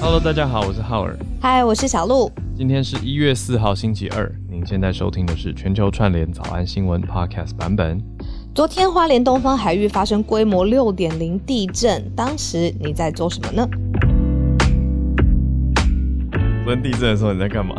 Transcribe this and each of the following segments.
Hello，大家好，我是浩尔。嗨，我是小鹿。今天是一月四号，星期二。您现在收听的是全球串联早安新闻 Podcast 版本。昨天花莲东方海域发生规模六点零地震，当时你在做什么呢？昨天地震的时候你在干嘛？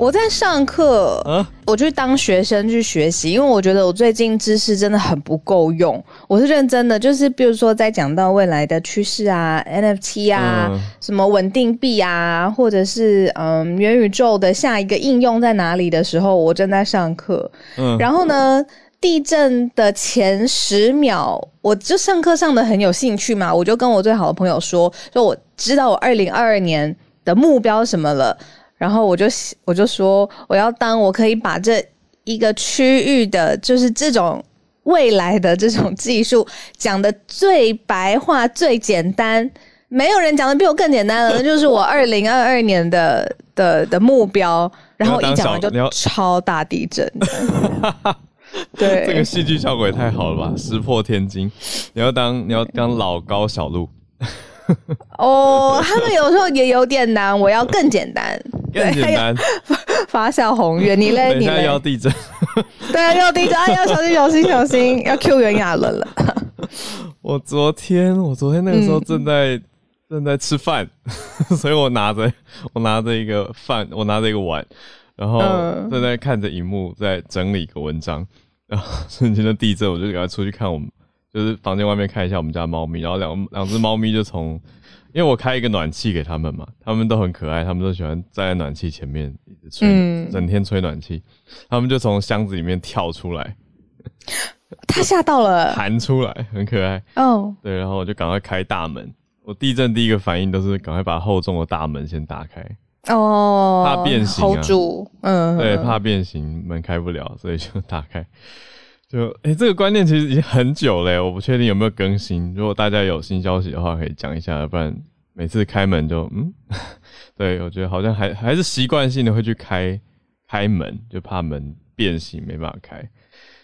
我在上课，我去当学生去学习，因为我觉得我最近知识真的很不够用。我是认真的，就是比如说在讲到未来的趋势啊，NFT 啊，什么稳定币啊，或者是嗯元宇宙的下一个应用在哪里的时候，我正在上课。嗯，然后呢，地震的前十秒，我就上课上的很有兴趣嘛，我就跟我最好的朋友说，说我知道我二零二二年的目标什么了。然后我就我就说我要当我可以把这一个区域的，就是这种未来的这种技术讲的最白话、最简单，没有人讲的比我更简单了，那就是我二零二二年的的的目标。然后一讲完就超大地震。对，这个戏剧效果也太好了吧！石破天惊，你要当你要当老高小鹿。哦，他们有时候也有点难，我要更简单，更简单。发小红愿，你嘞？你嘞？要地震？对啊，要地震！要小心，小心，小心！要 Q 袁亚伦了。我昨天，我昨天那个时候正在正在吃饭，所以我拿着我拿着一个饭，我拿着一个碗，然后正在看着荧幕，在整理一个文章。然后瞬间的地震，我就赶快出去看我们。就是房间外面看一下我们家猫咪，然后两两只猫咪就从，因为我开一个暖气给他们嘛，他们都很可爱，他们都喜欢站在暖气前面一直吹，整天吹暖气，他们就从箱子里面跳出来，他吓到了，弹出来，很可爱。哦，对，然后我就赶快开大门，我地震第一个反应都是赶快把厚重的大门先打开，哦，怕变形啊，嗯，对，怕变形门开不了，所以就打开。就哎，这个观念其实已经很久了，我不确定有没有更新。如果大家有新消息的话，可以讲一下，不然每次开门就嗯，对我觉得好像还还是习惯性的会去开开门，就怕门变形没办法开。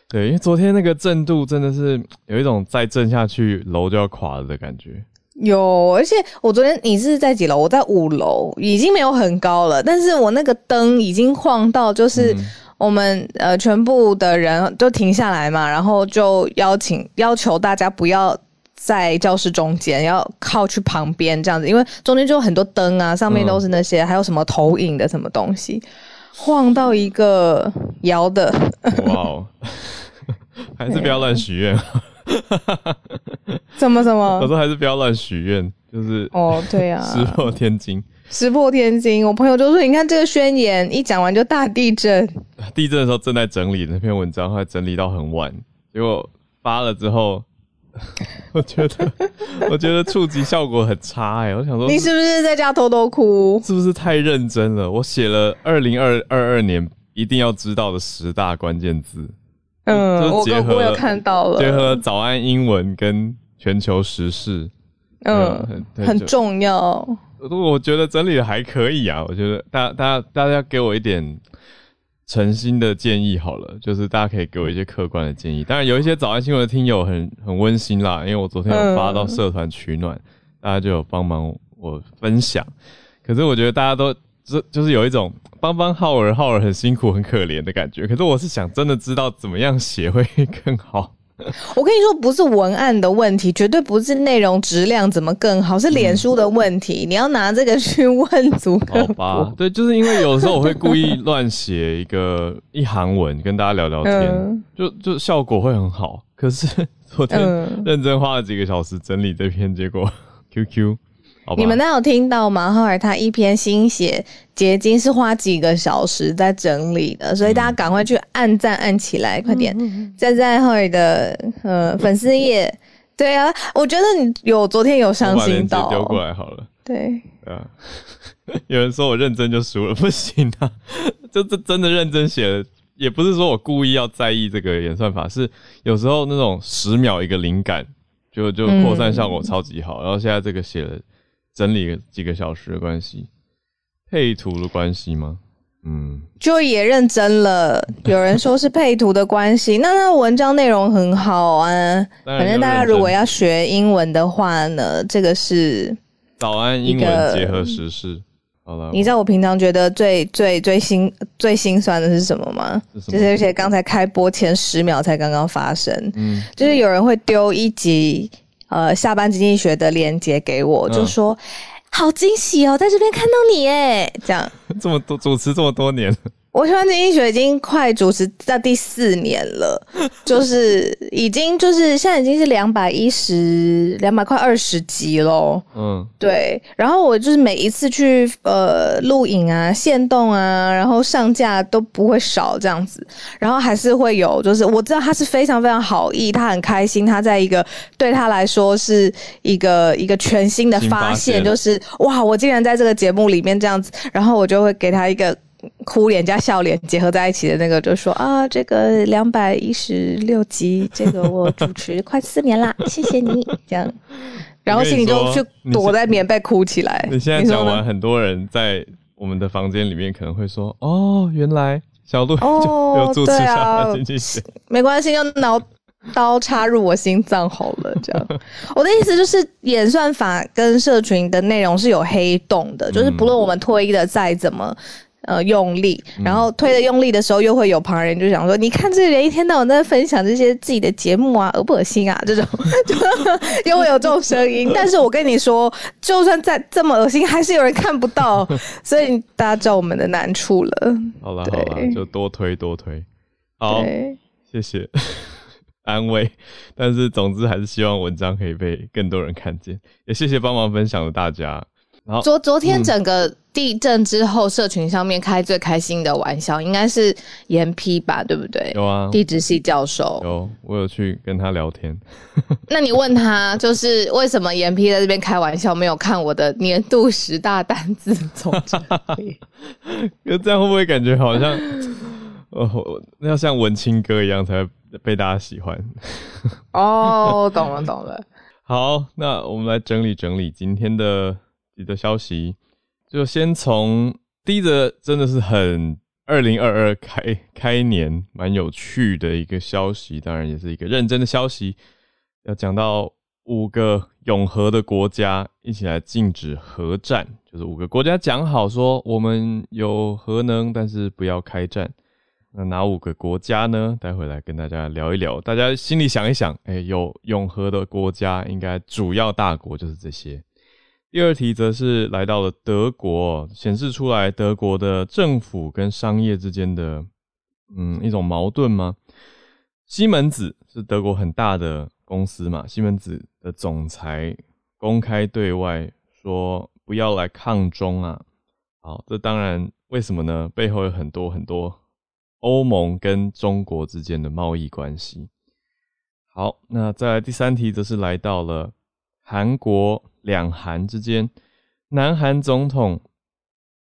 对，因为昨天那个震度真的是有一种再震下去楼就要垮了的感觉。有，而且我昨天你是在几楼？我在五楼，已经没有很高了，但是我那个灯已经晃到就是。我们呃，全部的人都停下来嘛，然后就邀请要求大家不要在教室中间，要靠去旁边这样子，因为中间就有很多灯啊，上面都是那些还有什么投影的什么东西，晃到一个摇的。哇哦，还是不要乱许愿。怎么怎么？我说还是不要乱许愿，就是哦，对呀，石破天惊。石破天惊，我朋友就说：“你看这个宣言一讲完就大地震。”地震的时候正在整理那篇文章，后来整理到很晚，结果发了之后，我觉得 我觉得触及效果很差哎！我想说，你是不是在家偷偷哭？是不是太认真了？我写了二零二二二年一定要知道的十大关键字，嗯，我我有看到了，结合早安英文跟全球时事，嗯，很重要。我觉得整理的还可以啊，我觉得大家大家大家给我一点诚心的建议好了，就是大家可以给我一些客观的建议。当然有一些早安新闻的听友很很温馨啦，因为我昨天有发到社团取暖，大家就有帮忙我分享。可是我觉得大家都就就是有一种帮帮浩儿，浩儿很辛苦很可怜的感觉。可是我是想真的知道怎么样写会更好。我跟你说，不是文案的问题，绝对不是内容质量怎么更好，是脸书的问题。你要拿这个去问足好吧？对，就是因为有时候我会故意乱写一个一行文跟大家聊聊天，就就效果会很好。可是昨天认真花了几个小时整理这篇，结果 QQ。你们那有听到吗？后来他一篇新写结晶是花几个小时在整理的，所以大家赶快去按赞按起来，快点！在在后来的呃粉丝页，对啊，我觉得你有昨天有伤心到，丢过来好了。对，啊，有人说我认真就输了，不行啊，就这真的认真写了，也不是说我故意要在意这个演算法，是有时候那种十秒一个灵感，就就扩散效果超级好，然后现在这个写了。整理几个小时的关系，配图的关系吗？嗯，就也认真了。有人说是配图的关系，那他文章内容很好啊。反正大家如果要学英文的话呢，这个是早安英文结合时事。好了，你知道我平常觉得最最最心最心酸的是什么吗？就是而且刚才开播前十秒才刚刚发生，嗯，就是有人会丢一集呃下班经济学的链接给我，就说。好惊喜哦，在这边看到你哎，这样 这么多主持这么多年。我喜欢经济学已经快主持到第四年了，就是已经就是现在已经是两百一十两百快二十集喽。嗯，对。然后我就是每一次去呃录影啊、线动啊，然后上架都不会少这样子。然后还是会有，就是我知道他是非常非常好意，他很开心，他在一个对他来说是一个一个全新的发现，就是哇，我竟然在这个节目里面这样子。然后我就会给他一个。哭脸加笑脸结合在一起的那个，就说啊，这个两百一十六集，这个我主持快四年啦，谢谢你这样，然后心里就去躲在棉被哭起来。你现在讲完，很多人在我们的房间里面可能会说，哦，原来小鹿 就有主持下经济学，没关系，用刀刀插入我心脏好了，这样。我的意思就是，演算法跟社群的内容是有黑洞的，就是不论我们推的再怎么。呃，用力，然后推的用力的时候，又会有旁人就想说：“你看这个人一天到晚在分享这些自己的节目啊，恶不恶心啊？”这种 就又会有这种声音。但是我跟你说，就算再这么恶心，还是有人看不到，所以大家知道我们的难处了。好了好了，就多推多推。好，谢谢 安慰。但是总之还是希望文章可以被更多人看见。也谢谢帮忙分享的大家。昨昨天整个地震之后，社群上面开最开心的玩笑，应该是严批吧，对不对？有啊，地质系教授有，我有去跟他聊天。那你问他，就是为什么严批在这边开玩笑，没有看我的年度十大单字总结？那这样会不会感觉好像，哦，那要像文青哥一样才被大家喜欢？哦，懂了懂了。好，那我们来整理整理今天的。的消息，就先从第一则，真的是很二零二二开开年蛮有趣的一个消息，当然也是一个认真的消息。要讲到五个永和的国家一起来禁止核战，就是五个国家讲好说我们有核能，但是不要开战。那哪五个国家呢？待会来跟大家聊一聊。大家心里想一想，哎，有永和的国家，应该主要大国就是这些。第二题则是来到了德国，显示出来德国的政府跟商业之间的，嗯，一种矛盾吗？西门子是德国很大的公司嘛，西门子的总裁公开对外说不要来抗中啊。好，这当然为什么呢？背后有很多很多欧盟跟中国之间的贸易关系。好，那再来第三题则是来到了韩国。两韩之间，南韩总统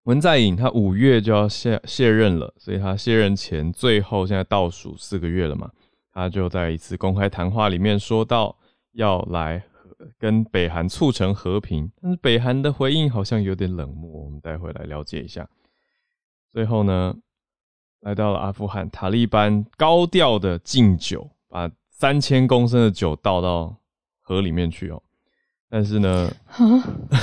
文在寅他五月就要卸卸任了，所以他卸任前最后现在倒数四个月了嘛，他就在一次公开谈话里面说到要来跟北韩促成和平，但是北韩的回应好像有点冷漠，我们待会来了解一下。最后呢，来到了阿富汗，塔利班高调的敬酒，把三千公升的酒倒到河里面去哦。但是呢，啊，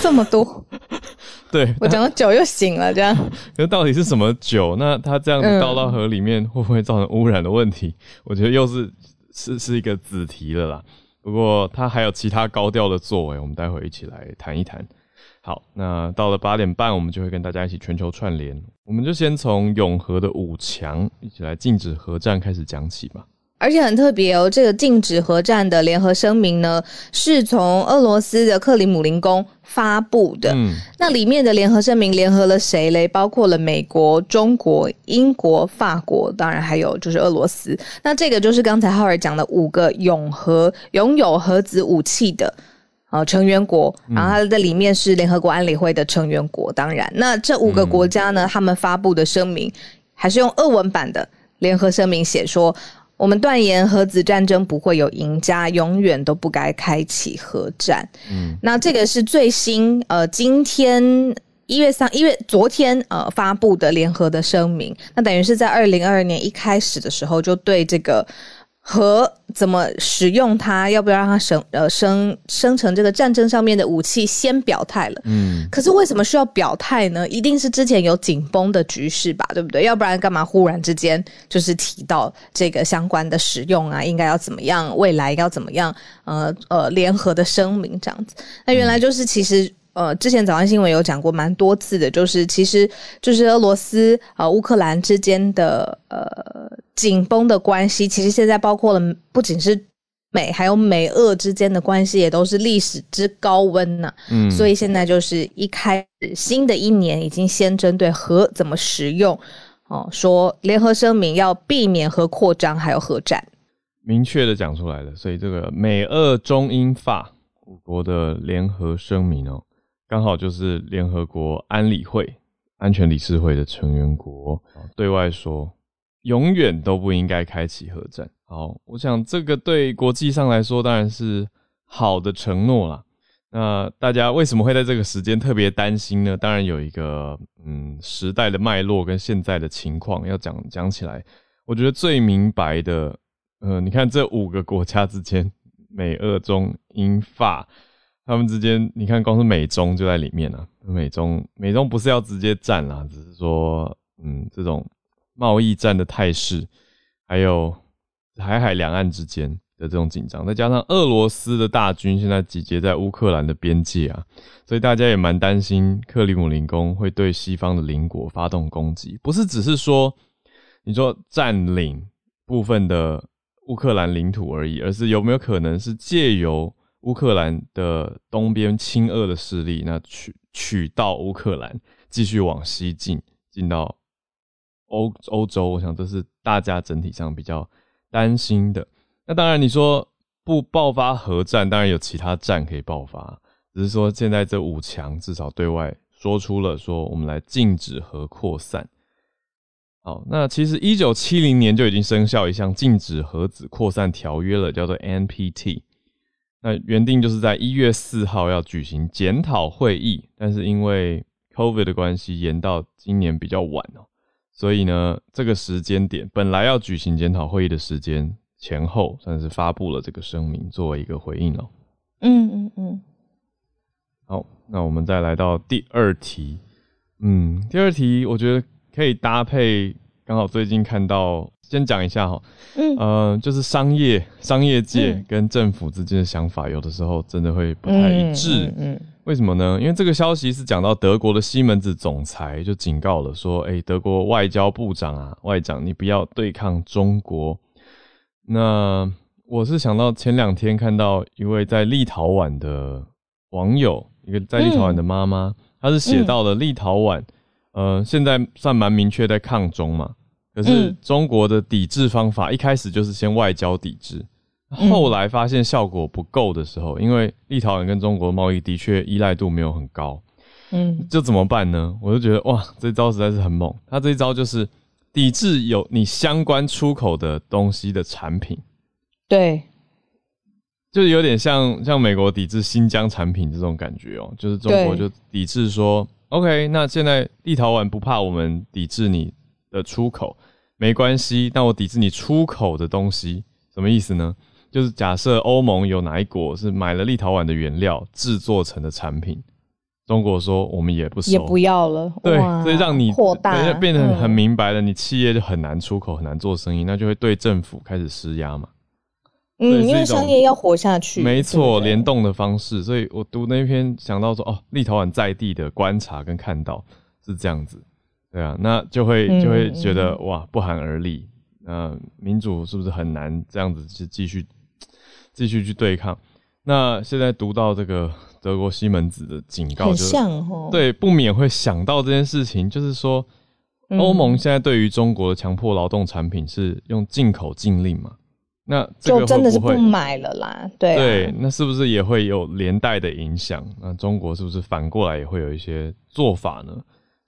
这么多，对我讲到酒又醒了，这样。那到底是什么酒？那它这样子倒到河里面，会不会造成污染的问题？我觉得又是是是一个子题了啦。不过它还有其他高调的作为，我们待会一起来谈一谈。好，那到了八点半，我们就会跟大家一起全球串联。我们就先从永和的五强一起来禁止核战开始讲起吧。而且很特别哦，这个禁止核战的联合声明呢，是从俄罗斯的克里姆林宫发布的。嗯，那里面的联合声明联合了谁嘞？包括了美国、中国、英国、法国，当然还有就是俄罗斯。那这个就是刚才浩尔讲的五个永和拥有核子武器的呃成员国，然后它的里面是联合国安理会的成员国。当然，那这五个国家呢，他们发布的声明还是用俄文版的联合声明写说。我们断言核子战争不会有赢家，永远都不该开启核战。嗯，那这个是最新呃，今天一月三一月昨天呃发布的联合的声明，那等于是在二零二二年一开始的时候就对这个。和怎么使用它，要不要让它生呃生生成这个战争上面的武器，先表态了。嗯，可是为什么需要表态呢？一定是之前有紧绷的局势吧，对不对？要不然干嘛忽然之间就是提到这个相关的使用啊？应该要怎么样？未来要怎么样？呃呃，联合的声明这样子。那原来就是其实。呃，之前早安新闻有讲过蛮多次的，就是其实就是俄罗斯呃乌克兰之间的呃紧绷的关系，其实现在包括了不仅是美，还有美俄之间的关系也都是历史之高温呢。嗯，所以现在就是一开始新的一年，已经先针对核怎么使用哦，说联合声明要避免核扩张，还有核战，明确的讲出来了。所以这个美俄中英法五国的联合声明哦。刚好就是联合国安理会安全理事会的成员国对外说，永远都不应该开启核战。好，我想这个对国际上来说当然是好的承诺啦。那大家为什么会在这个时间特别担心呢？当然有一个嗯时代的脉络跟现在的情况要讲讲起来，我觉得最明白的，呃，你看这五个国家之间，美、俄、中、英、法。他们之间，你看，光是美中就在里面了。美中美中不是要直接战啦，只是说，嗯，这种贸易战的态势，还有海海两岸之间的这种紧张，再加上俄罗斯的大军现在集结在乌克兰的边界啊，所以大家也蛮担心克里姆林宫会对西方的邻国发动攻击，不是只是说你说占领部分的乌克兰领土而已，而是有没有可能是借由乌克兰的东边亲俄的势力，那取取到乌克兰，继续往西进，进到欧欧洲。我想这是大家整体上比较担心的。那当然，你说不爆发核战，当然有其他战可以爆发，只是说现在这五强至少对外说出了说，我们来禁止核扩散。好，那其实一九七零年就已经生效一项禁止核子扩散条约了，叫做 NPT。那原定就是在一月四号要举行检讨会议，但是因为 COVID 的关系延到今年比较晚哦，所以呢，这个时间点本来要举行检讨会议的时间前后，算是发布了这个声明作为一个回应哦。嗯嗯嗯。好，那我们再来到第二题。嗯，第二题我觉得可以搭配，刚好最近看到。先讲一下哈，嗯，呃，就是商业商业界跟政府之间的想法，有的时候真的会不太一致。嗯，为什么呢？因为这个消息是讲到德国的西门子总裁就警告了，说，哎，德国外交部长啊，外长，你不要对抗中国。那我是想到前两天看到一位在立陶宛的网友，一个在立陶宛的妈妈，她是写到了立陶宛，呃，现在算蛮明确在抗中嘛。可是中国的抵制方法一开始就是先外交抵制，后来发现效果不够的时候，因为立陶宛跟中国贸易的确依赖度没有很高，嗯，就怎么办呢？我就觉得哇，这招实在是很猛。他这一招就是抵制有你相关出口的东西的产品，对，就是有点像像美国抵制新疆产品这种感觉哦，就是中国就抵制说，OK，那现在立陶宛不怕我们抵制你的出口。没关系，但我抵制你出口的东西，什么意思呢？就是假设欧盟有哪一国是买了立陶宛的原料制作成的产品，中国说我们也不收，也不要了。对，所以让你扩大，变得很明白了，你企业就很难出口，很难做生意，那就会对政府开始施压嘛。嗯，因为商业要活下去，没错，联动的方式。所以我读那篇想到说，哦，立陶宛在地的观察跟看到是这样子。对啊，那就会就会觉得哇，不寒而栗。那民主是不是很难这样子去继续继续去对抗？那现在读到这个德国西门子的警告，就对，不免会想到这件事情，就是说欧盟现在对于中国的强迫劳动产品是用进口禁令嘛？那就真的是不买了啦。对对，那是不是也会有连带的影响？那中国是不是反过来也会有一些做法呢？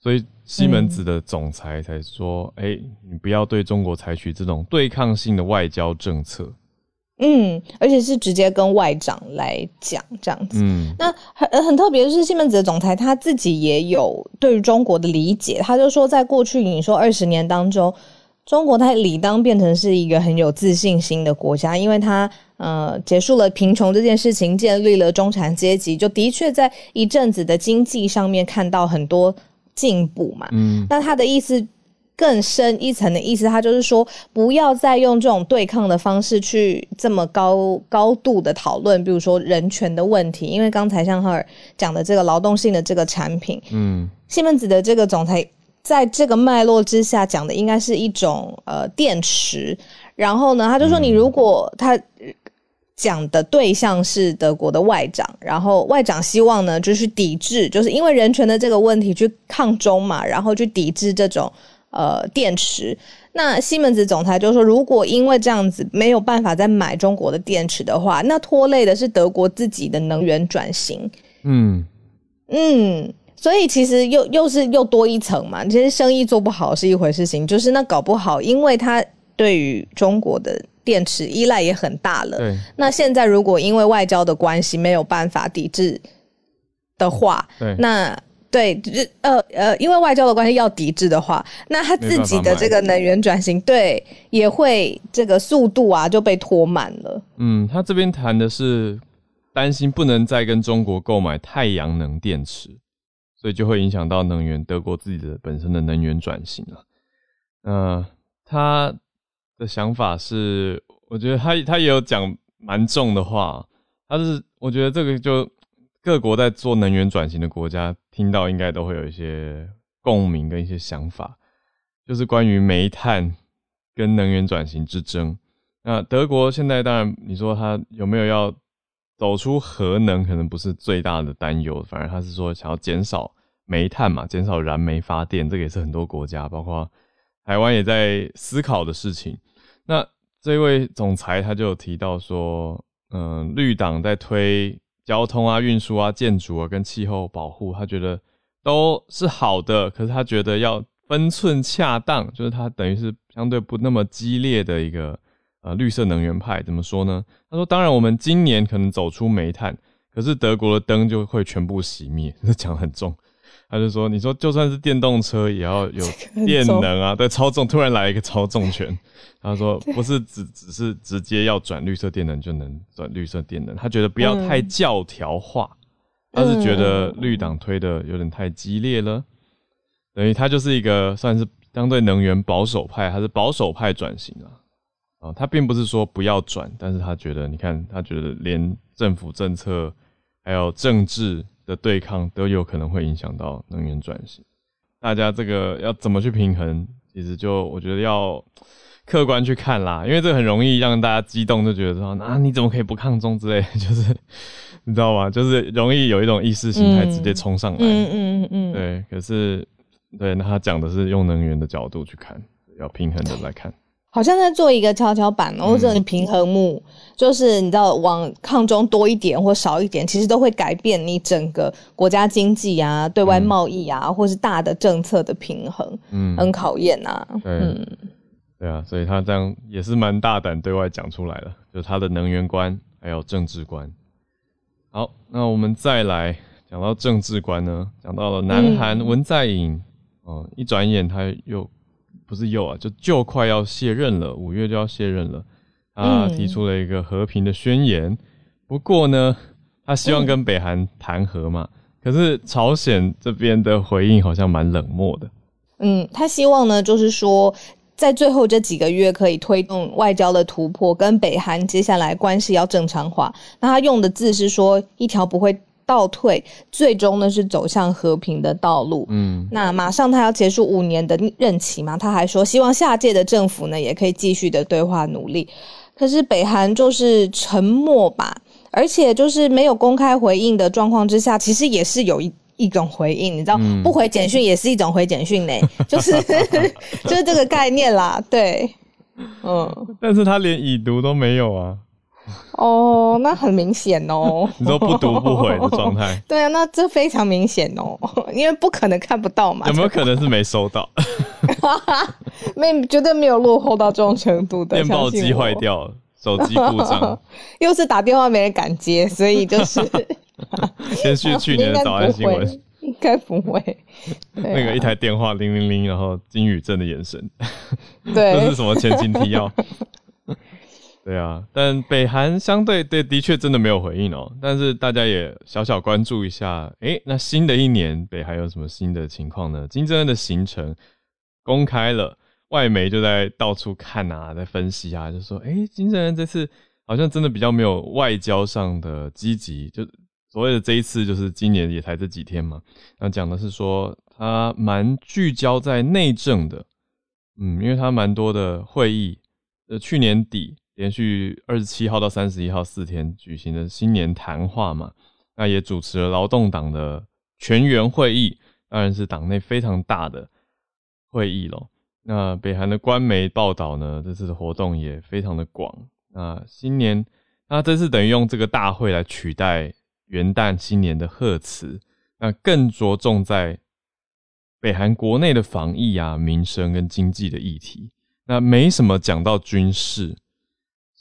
所以西门子的总裁才说：“哎，你不要对中国采取这种对抗性的外交政策。”嗯，而且是直接跟外长来讲这样子。嗯，那很很特别的是，西门子的总裁他自己也有对于中国的理解，他就说，在过去你说二十年当中，中国它理当变成是一个很有自信心的国家，因为它呃结束了贫穷这件事情，建立了中产阶级，就的确在一阵子的经济上面看到很多进步嘛。嗯，那他的意思。更深一层的意思，他就是说，不要再用这种对抗的方式去这么高高度的讨论，比如说人权的问题。因为刚才像赫尔讲的这个劳动性的这个产品，嗯，西门子的这个总裁在这个脉络之下讲的应该是一种呃电池。然后呢，他就说，你如果他讲的对象是德国的外长，然后外长希望呢，就是抵制，就是因为人权的这个问题去抗中嘛，然后去抵制这种。呃，电池。那西门子总裁就说，如果因为这样子没有办法再买中国的电池的话，那拖累的是德国自己的能源转型。嗯嗯，所以其实又又是又多一层嘛。其实生意做不好是一回事，情就是那搞不好，因为它对于中国的电池依赖也很大了。对。那现在如果因为外交的关系没有办法抵制的话，对，那。对，呃呃，因为外交的关系要抵制的话，那他自己的这个能源转型，对，也会这个速度啊就被拖慢了。嗯，他这边谈的是担心不能再跟中国购买太阳能电池，所以就会影响到能源德国自己的本身的能源转型了。嗯，他的想法是，我觉得他他也有讲蛮重的话，他是我觉得这个就。各国在做能源转型的国家，听到应该都会有一些共鸣跟一些想法，就是关于煤炭跟能源转型之争。那德国现在当然，你说他有没有要走出核能，可能不是最大的担忧，反而他是说想要减少煤炭嘛，减少燃煤发电，这个也是很多国家，包括台湾也在思考的事情。那这位总裁他就有提到说，嗯，绿党在推。交通啊、运输啊、建筑啊，跟气候保护，他觉得都是好的。可是他觉得要分寸恰当，就是他等于是相对不那么激烈的一个呃绿色能源派。怎么说呢？他说：“当然，我们今年可能走出煤炭，可是德国的灯就会全部熄灭。”这讲很重。他就说：“你说就算是电动车也要有电能啊，对，超重突然来一个超重拳。”他说：“不是只只是直接要转绿色电能就能转绿色电能，他觉得不要太教条化，他是觉得绿党推的有点太激烈了，等于他就是一个算是相对能源保守派，还是保守派转型啊？啊，他并不是说不要转，但是他觉得，你看，他觉得连政府政策还有政治。”的对抗都有可能会影响到能源转型，大家这个要怎么去平衡？其实就我觉得要客观去看啦，因为这很容易让大家激动，就觉得说啊你怎么可以不抗中之类，就是你知道吗？就是容易有一种意识形态直接冲上来。嗯嗯嗯。对，可是对，那他讲的是用能源的角度去看，要平衡的来看。好像在做一个跷跷板，或者你平衡木，就是你知道往抗中多一点或少一点，其实都会改变你整个国家经济啊、对外贸易啊，或是大的政策的平衡，嗯，很考验呐。嗯，对啊，所以他这样也是蛮大胆对外讲出来了，就是他的能源观还有政治观。好，那我们再来讲到政治观呢，讲到了南韩文在寅，哦，一转眼他又。不是又啊，就就快要卸任了，五月就要卸任了。他提出了一个和平的宣言，不过呢，他希望跟北韩谈和嘛。可是朝鲜这边的回应好像蛮冷漠的。嗯，他希望呢，就是说在最后这几个月可以推动外交的突破，跟北韩接下来关系要正常化。那他用的字是说一条不会。倒退，最终呢是走向和平的道路。嗯，那马上他要结束五年的任期嘛，他还说希望下届的政府呢也可以继续的对话努力。可是北韩就是沉默吧，而且就是没有公开回应的状况之下，其实也是有一一种回应，你知道，不回简讯也是一种回简讯呢，就是 就是这个概念啦。对，嗯，但是他连已读都没有啊。哦，那很明显哦。你说不读不回的状态？对啊，那这非常明显哦，因为不可能看不到嘛。有没有可能是没收到？没，绝对没有落后到这种程度的。电报机坏掉了，手机故障，又是打电话没人敢接，所以就是先续去年的早安新闻，应该不会。那个一台电话铃铃铃，然后金宇镇的眼神，对，这是什么前情提要？对啊，但北韩相对对的确真的没有回应哦。但是大家也小小关注一下，哎，那新的一年北韩有什么新的情况呢？金正恩的行程公开了，外媒就在到处看啊，在分析啊，就说，哎，金正恩这次好像真的比较没有外交上的积极，就所谓的这一次就是今年也才这几天嘛。那讲的是说他蛮聚焦在内政的，嗯，因为他蛮多的会议，呃，去年底。连续二十七号到三十一号四天举行的新年谈话嘛，那也主持了劳动党的全员会议，当然是党内非常大的会议咯。那北韩的官媒报道呢，这次的活动也非常的广。那新年，那这次等于用这个大会来取代元旦新年的贺词，那更着重在北韩国内的防疫啊、民生跟经济的议题，那没什么讲到军事。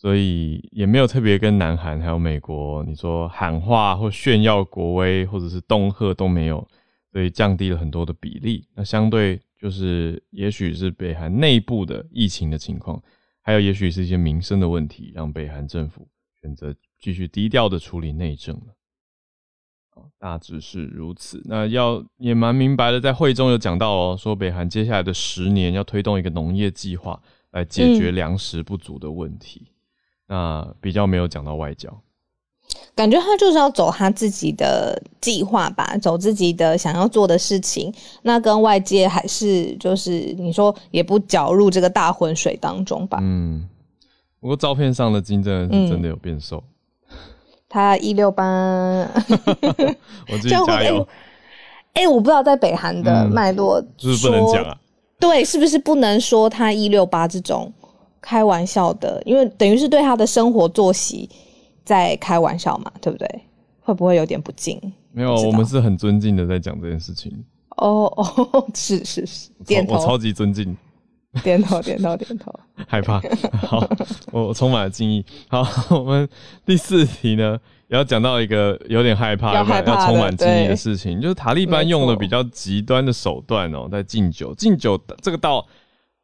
所以也没有特别跟南韩还有美国，你说喊话或炫耀国威，或者是恫吓都没有，所以降低了很多的比例。那相对就是，也许是北韩内部的疫情的情况，还有也许是一些民生的问题，让北韩政府选择继续低调的处理内政了。大致是如此。那要也蛮明白的，在会中有讲到哦，说北韩接下来的十年要推动一个农业计划，来解决粮食不足的问题。那比较没有讲到外交，感觉他就是要走他自己的计划吧，走自己的想要做的事情。那跟外界还是就是你说也不搅入这个大浑水当中吧。嗯，不过照片上的金正恩是真的有变瘦，他一六八，我自己加油。哎，我不知道在北韩的脉络，就是不能讲啊。对，是不是不能说他一六八这种？开玩笑的，因为等于是对他的生活作息在开玩笑嘛，对不对？会不会有点不敬？没有，我们是很尊敬的在讲这件事情。哦哦，是是是，点头，我超级尊敬，点头点头点头，害怕。好，我充满了敬意。好，我们第四题呢，也要讲到一个有点害怕、要充满敬意的事情，就是塔利班用了比较极端的手段哦，在敬酒，敬酒这个到。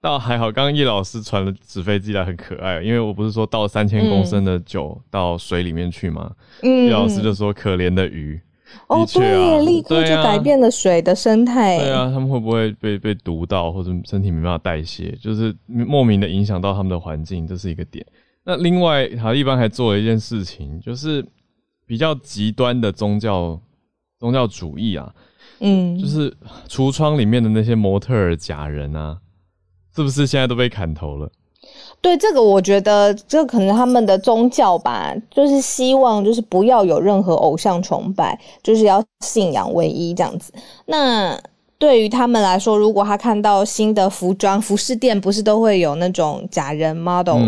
倒还好，刚刚叶老师传了纸飞机来，很可爱。因为我不是说倒三千公升的酒到水里面去吗？叶老师就说：“可怜的鱼。”哦，对，立刻就改变了水的生态。对啊，他们会不会被被毒到，或者身体没办法代谢，就是莫名的影响到他们的环境，这是一个点。那另外，他一般还做了一件事情，就是比较极端的宗教宗教主义啊，嗯，就是橱窗里面的那些模特儿假人啊。是不是现在都被砍头了？对这个，我觉得这可能他们的宗教吧，就是希望就是不要有任何偶像崇拜，就是要信仰唯一这样子。那对于他们来说，如果他看到新的服装服饰店，不是都会有那种假人 model，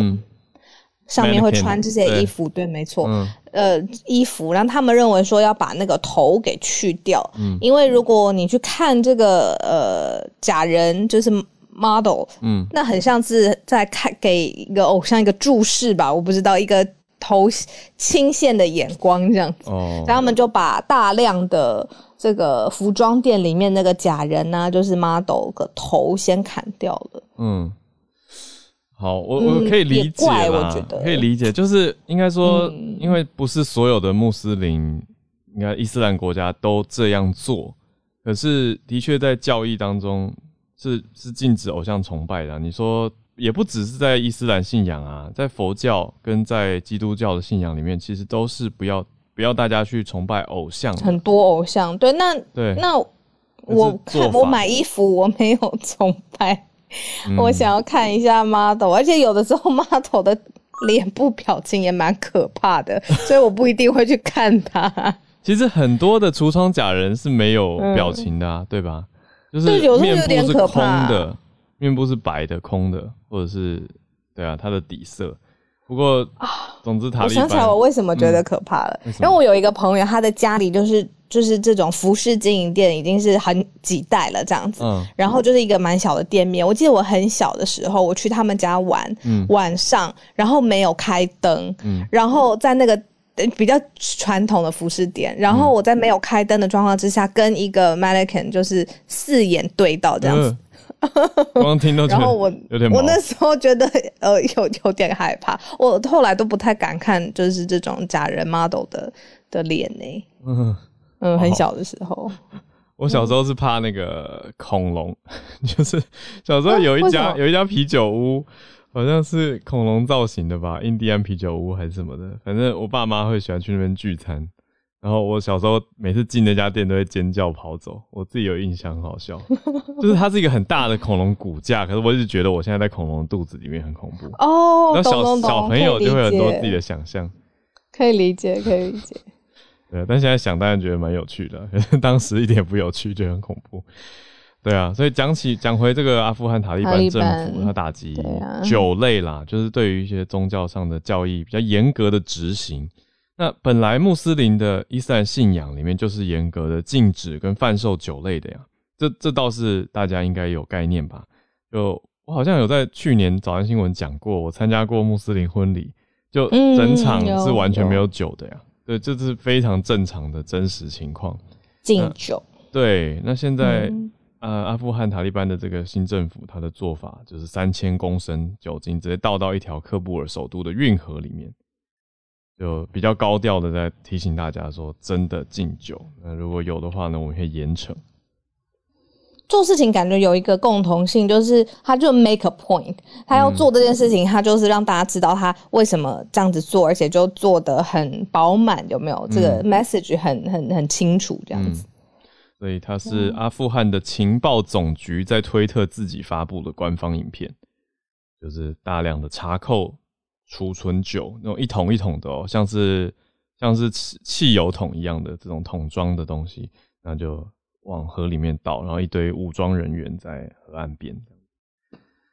上面会穿这些衣服？对，没错，呃，衣服，然后他们认为说要把那个头给去掉，因为如果你去看这个呃假人，就是。model，嗯，那很像是在看给一个偶像一个注视吧，我不知道一个头倾线的眼光这样子，哦，然后他们就把大量的这个服装店里面那个假人呢，就是 model 个头先砍掉了，嗯，好，我我可以理解我觉得。可以理解，就是应该说，因为不是所有的穆斯林，应该伊斯兰国家都这样做，可是的确在教义当中。是是禁止偶像崇拜的。你说也不只是在伊斯兰信仰啊，在佛教跟在基督教的信仰里面，其实都是不要不要大家去崇拜偶像。很多偶像，对，那对，那我看我买衣服，我没有 崇拜，我想要看一下 model，而且有的时候 model 的脸部表情也蛮可怕的，所以我不一定会去看他。其实很多的橱窗假人是没有表情的，啊，对吧？就是面部是空的，面部是白的，空的，或者是对啊，它的底色。不过啊，总之，我想起来我为什么觉得可怕了，因为我有一个朋友，他的家里就是就是这种服饰经营店已经是很几代了这样子，嗯，然后就是一个蛮小的店面。我记得我很小的时候，我去他们家玩，嗯，晚上然后没有开灯，嗯，然后在那个比较传统的服饰店，然后我在没有开灯的状况之下，跟一个 mannequin 就是四眼对到这样子。光听都，然后我有点，我那时候觉得呃有有点害怕，我后来都不太敢看，就是这种假人 model 的的脸呢。嗯。嗯，很小的时候，我小时候是怕那个恐龙，就是小时候有一家有一家啤酒屋，好像是恐龙造型的吧，印第安啤酒屋还是什么的，反正我爸妈会喜欢去那边聚餐。然后我小时候每次进那家店都会尖叫跑走，我自己有印象，很好笑。就是它是一个很大的恐龙骨架，可是我一直觉得我现在在恐龙肚子里面很恐怖。哦，那小小朋友就会很多自己的想象，可以理解，可以理解。对，但现在想当然觉得蛮有趣的，可是当时一点不有趣，就很恐怖。对啊，所以讲起讲回这个阿富汗塔利班政府，他打击酒类啦，就是对于一些宗教上的教义比较严格的执行。那本来穆斯林的伊斯兰信仰里面就是严格的禁止跟贩售酒类的呀，这这倒是大家应该有概念吧？就我好像有在去年早安新闻讲过，我参加过穆斯林婚礼，就整场是完全没有酒的呀。对，这是非常正常的真实情况。禁酒。对，那现在呃，阿富汗塔利班的这个新政府，他的做法就是三千公升酒精直接倒到一条喀布尔首都的运河里面。就比较高调的在提醒大家说，真的禁酒。那如果有的话呢，我们可以严惩。做事情感觉有一个共同性，就是他就 make a point，他要做这件事情，他就是让大家知道他为什么这样子做，而且就做得很饱满，有没有？这个 message 很很很清楚，这样子。所以他是阿富汗的情报总局在推特自己发布的官方影片，就是大量的查扣。储存酒那种一桶一桶的哦，像是像是汽汽油桶一样的这种桶装的东西，那就往河里面倒，然后一堆武装人员在河岸边。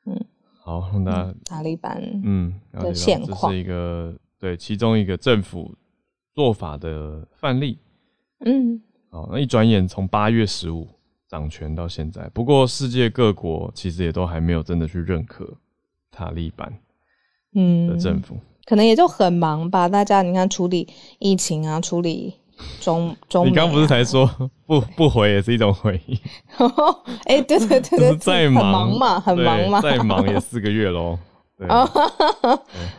嗯，好，那塔利班嗯的现况，这是一个对其中一个政府做法的范例。嗯，好，那一转眼从八月十五掌权到现在，不过世界各国其实也都还没有真的去认可塔利班。嗯，的政府可能也就很忙吧。大家你看，处理疫情啊，处理中中。你刚不是才说 不不回也是一种回应？哎，对对对对，再忙嘛，很忙嘛，再忙也四个月喽。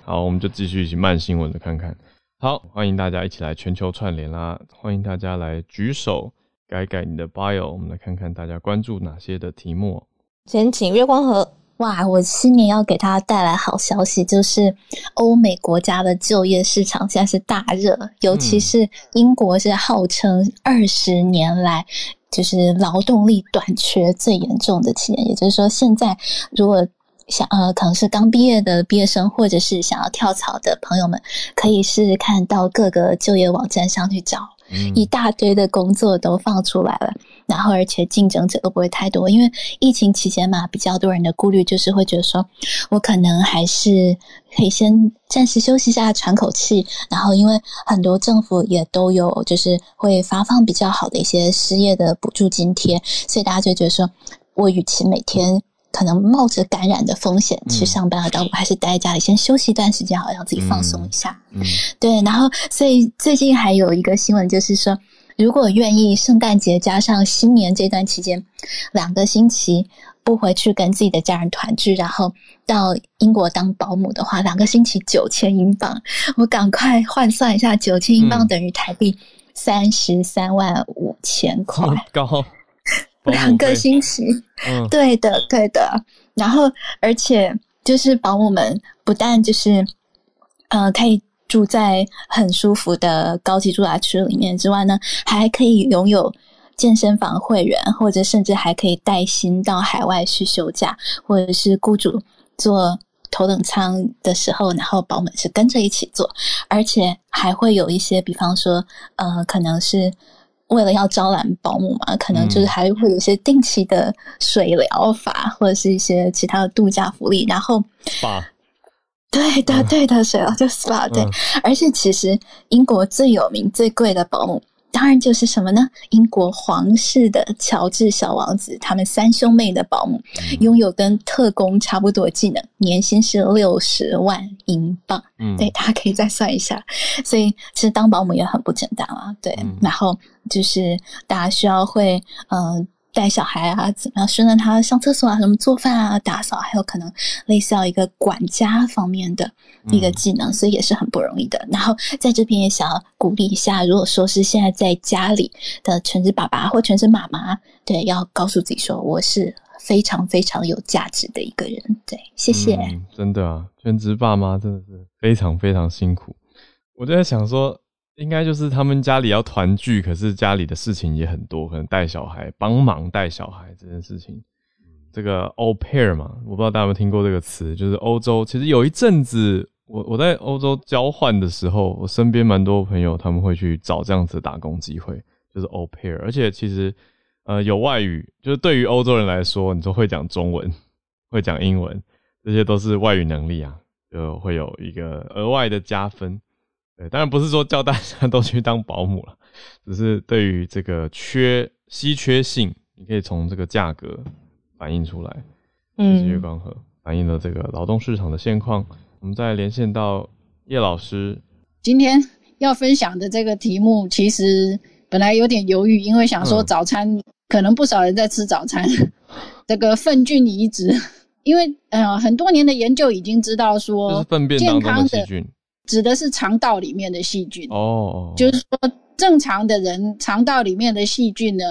好，我们就继续一起慢新闻的看看。好，欢迎大家一起来全球串联啦！欢迎大家来举手改改你的 bio，我们来看看大家关注哪些的题目。先请月光河。哇！我新年要给大家带来好消息，就是欧美国家的就业市场现在是大热，尤其是英国是号称二十年来就是劳动力短缺最严重的企业。也就是说，现在如果想呃，可能是刚毕业的毕业生，或者是想要跳槽的朋友们，可以试试看到各个就业网站上去找。一大堆的工作都放出来了，然后而且竞争者都不会太多，因为疫情期间嘛，比较多人的顾虑就是会觉得说，我可能还是可以先暂时休息一下，喘口气。然后因为很多政府也都有就是会发放比较好的一些失业的补助津贴，所以大家就觉得说，我与其每天。可能冒着感染的风险去上班，但我还是待在家里先休息一段时间，好让自己放松一下。嗯，对。然后，所以最近还有一个新闻，就是说，如果愿意圣诞节加上新年这段期间两个星期不回去跟自己的家人团聚，然后到英国当保姆的话，两个星期九千英镑，我赶快换算一下，九千英镑等于台币三十三万五千块，高。两个星期，嗯，对的，对的。然后，而且就是保姆们不但就是，呃，可以住在很舒服的高级住宅区里面之外呢，还可以拥有健身房会员，或者甚至还可以带薪到海外去休假，或者是雇主坐头等舱的时候，然后保姆是跟着一起做，而且还会有一些，比方说，呃，可能是。为了要招揽保姆嘛，可能就是还会有一些定期的水疗法，或者是一些其他的度假福利。然后对的，对的，水疗就 SPA。对，而且其实英国最有名、最贵的保姆，当然就是什么呢？英国皇室的乔治小王子，他们三兄妹的保姆，拥有跟特工差不多技能，年薪是六十万英镑。嗯，对，大家可以再算一下。所以其实当保姆也很不简单啊。对，然后就是大家需要会嗯。带小孩啊，怎么样训练他上厕所啊？什么做饭啊、打扫，还有可能类似要一个管家方面的一个技能，所以也是很不容易的。然后在这边也想要鼓励一下，如果说是现在在家里的全职爸爸或全职妈妈，对，要告诉自己说，我是非常非常有价值的一个人。对，谢谢。真的啊，全职爸妈真的是非常非常辛苦。我就在想说。应该就是他们家里要团聚，可是家里的事情也很多，可能带小孩、帮忙带小孩这件事情。这个 au pair 嘛，我不知道大家有没有听过这个词，就是欧洲。其实有一阵子，我我在欧洲交换的时候，我身边蛮多朋友他们会去找这样子打工机会，就是 au pair。而且其实呃有外语，就是对于欧洲人来说，你说会讲中文、会讲英文，这些都是外语能力啊，就会有一个额外的加分。对，当然不是说叫大家都去当保姆了，只是对于这个缺稀缺性，你可以从这个价格反映出来。嗯，月光河反映了这个劳动市场的现况。我们再连线到叶老师，今天要分享的这个题目，其实本来有点犹豫，因为想说早餐可能不少人在吃早餐，这个粪菌移植，因为呃很多年的研究已经知道说，粪便当中的细菌。指的是肠道里面的细菌哦，就是说正常的人肠道里面的细菌呢，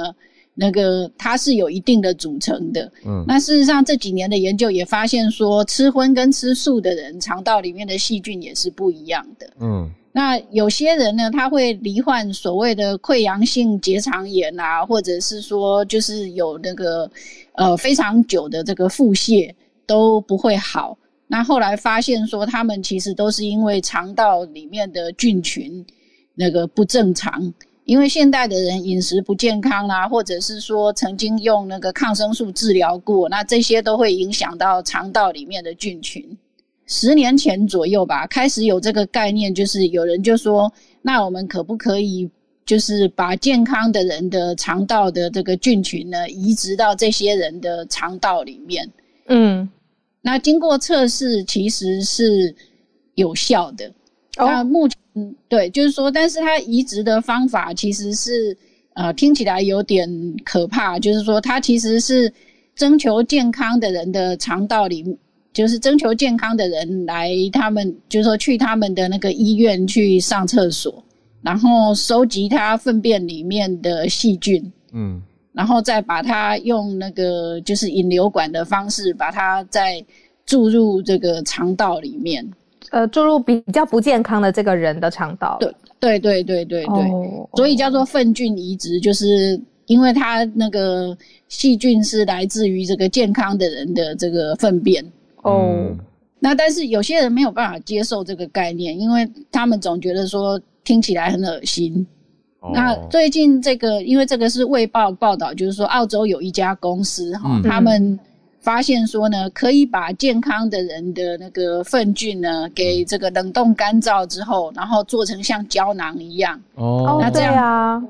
那个它是有一定的组成的。嗯，那事实上这几年的研究也发现说，吃荤跟吃素的人肠道里面的细菌也是不一样的。嗯，那有些人呢，他会罹患所谓的溃疡性结肠炎啊，或者是说就是有那个呃非常久的这个腹泻都不会好。那后来发现说，他们其实都是因为肠道里面的菌群那个不正常，因为现代的人饮食不健康啦，或者是说曾经用那个抗生素治疗过，那这些都会影响到肠道里面的菌群。十年前左右吧，开始有这个概念，就是有人就说，那我们可不可以就是把健康的人的肠道的这个菌群呢，移植到这些人的肠道里面？嗯。那经过测试，其实是有效的。那目前对，就是说，但是它移植的方法其实是呃，听起来有点可怕。就是说，它其实是征求健康的人的肠道里，就是征求健康的人来，他们就是说去他们的那个医院去上厕所，然后收集他粪便里面的细菌。嗯。然后再把它用那个就是引流管的方式，把它再注入这个肠道里面，呃，注入比较不健康的这个人的肠道。对对对对对对，所以叫做粪菌移植，就是因为它那个细菌是来自于这个健康的人的这个粪便。哦，那但是有些人没有办法接受这个概念，因为他们总觉得说听起来很恶心。那最近这个，因为这个是《卫报》报道，就是说澳洲有一家公司哈，他们发现说呢，可以把健康的人的那个粪菌呢，给这个冷冻干燥之后，然后做成像胶囊一样。哦，那这样啊，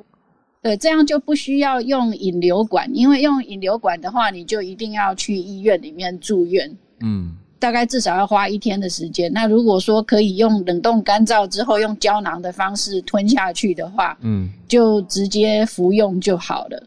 对，这样就不需要用引流管，因为用引流管的话，你就一定要去医院里面住院。嗯。大概至少要花一天的时间。那如果说可以用冷冻干燥之后用胶囊的方式吞下去的话，嗯，就直接服用就好了。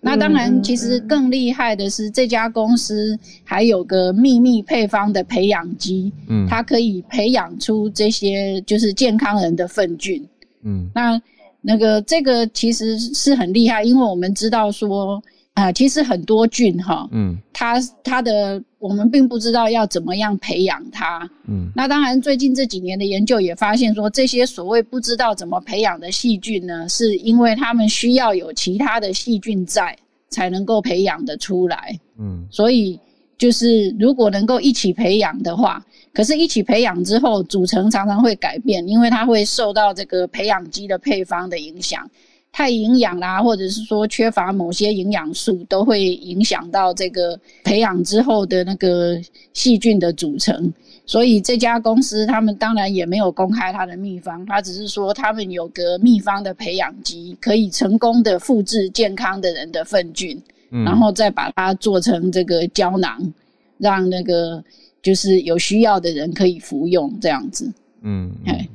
那当然，其实更厉害的是这家公司还有个秘密配方的培养基，嗯，它可以培养出这些就是健康人的粪菌，嗯，那那个这个其实是很厉害，因为我们知道说。啊，其实很多菌哈，嗯，它它的我们并不知道要怎么样培养它，嗯，那当然最近这几年的研究也发现说，这些所谓不知道怎么培养的细菌呢，是因为它们需要有其他的细菌在才能够培养的出来，嗯，所以就是如果能够一起培养的话，可是一起培养之后组成常常会改变，因为它会受到这个培养基的配方的影响。太营养啦，或者是说缺乏某些营养素，都会影响到这个培养之后的那个细菌的组成。所以这家公司他们当然也没有公开它的秘方，他只是说他们有个秘方的培养基，可以成功的复制健康的人的粪菌，然后再把它做成这个胶囊，让那个就是有需要的人可以服用这样子。嗯，哎。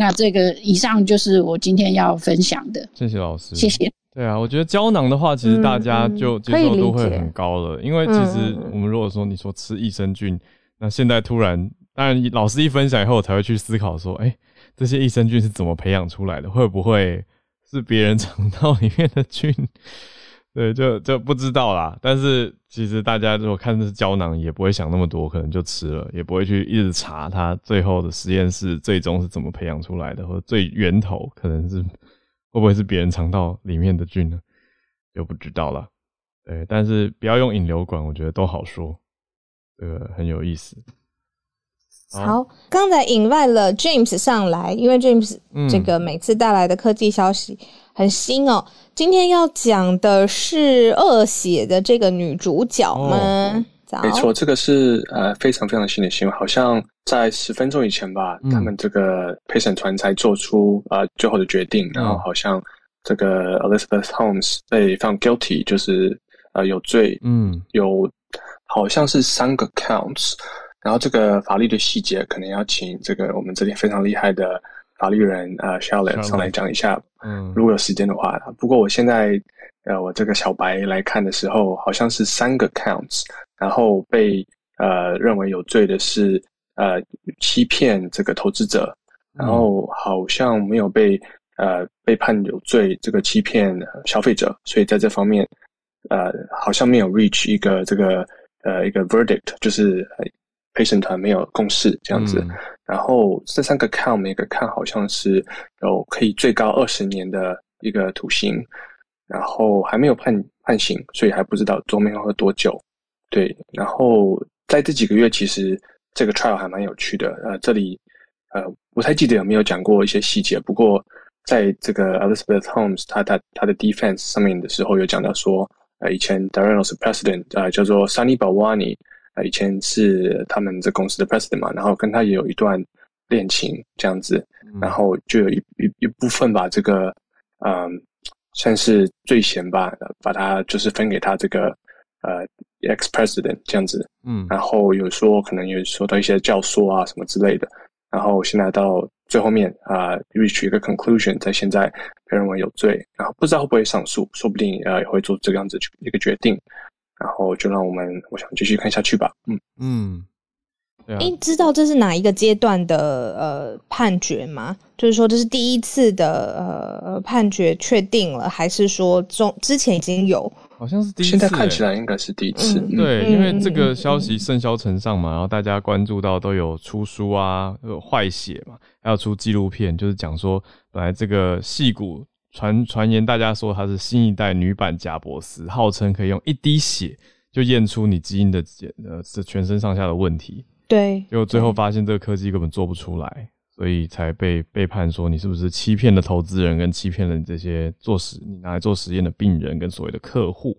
那这个以上就是我今天要分享的。谢谢老师，谢谢。对啊，我觉得胶囊的话，其实大家就接受度会很高了，因为其实我们如果说你说吃益生菌，那现在突然，当然老师一分享以后，才会去思考说，哎，这些益生菌是怎么培养出来的？会不会是别人 肠道里面的菌？对，就就不知道啦。但是其实大家如果看的是胶囊，也不会想那么多，可能就吃了，也不会去一直查它最后的实验室最终是怎么培养出来的，或者最源头可能是会不会是别人肠道里面的菌呢？就不知道了。对，但是不要用引流管，我觉得都好说，这个很有意思。好，刚才引外了 James 上来，因为 James 这个每次带来的科技消息很新哦。今天要讲的是恶血的这个女主角吗？没错，这个是呃非常非常新的新闻，好像在十分钟以前吧，他们这个陪审团才做出呃最后的决定，然后好像这个 Elizabeth Holmes 被放 guilty，就是呃有罪，嗯，有好像是三个 counts。然后这个法律的细节可能要请这个我们这里非常厉害的法律人呃 Charlotte 上来讲一下，嗯，如果有时间的话。不过我现在呃我这个小白来看的时候，好像是三个 counts，然后被呃认为有罪的是呃欺骗这个投资者，然后好像没有被呃被判有罪这个欺骗消费者，所以在这方面呃好像没有 reach 一个这个呃一个 verdict，就是。陪审团没有共识这样子，然后这三个 count 每个 count 好像是有可以最高二十年的一个徒刑，然后还没有判判刑，所以还不知道桌面会多久。对，然后在这几个月，其实这个 trial 还蛮有趣的。呃，这里呃不太记得有没有讲过一些细节，不过在这个 Elizabeth Holmes 他他他的 defense 上面的时候有讲到说，呃，以前 d a r r e n s president 呃叫做 Sunny Balwani。啊，以前是他们这公司的 president 嘛，然后跟他也有一段恋情这样子，然后就有一一一部分把这个，嗯，算是罪嫌吧，把他就是分给他这个呃 ex president 这样子，嗯，然后有说可能有说到一些教唆啊什么之类的，然后现在到最后面啊，reach 一个 conclusion，在现在被认为有罪，然后不知道会不会上诉，说不定呃也会做这个样子一个决定。然后就让我们，我想继续看下去吧。嗯嗯，哎，知道这是哪一个阶段的呃判决吗？就是说这是第一次的呃判决确定了，还是说中之前已经有？好像是第一次。现在看起来应该是第一次。对，因为这个消息甚嚣尘上嘛，然后大家关注到都有出书啊，有坏血嘛，还有出纪录片，就是讲说本来这个戏骨。传传言，大家说她是新一代女版贾伯斯，号称可以用一滴血就验出你基因的呃这全身上下的问题。对，结果最后发现这个科技根本做不出来，所以才被被判说你是不是欺骗了投资人，跟欺骗了这些做实你拿来做实验的病人跟所谓的客户。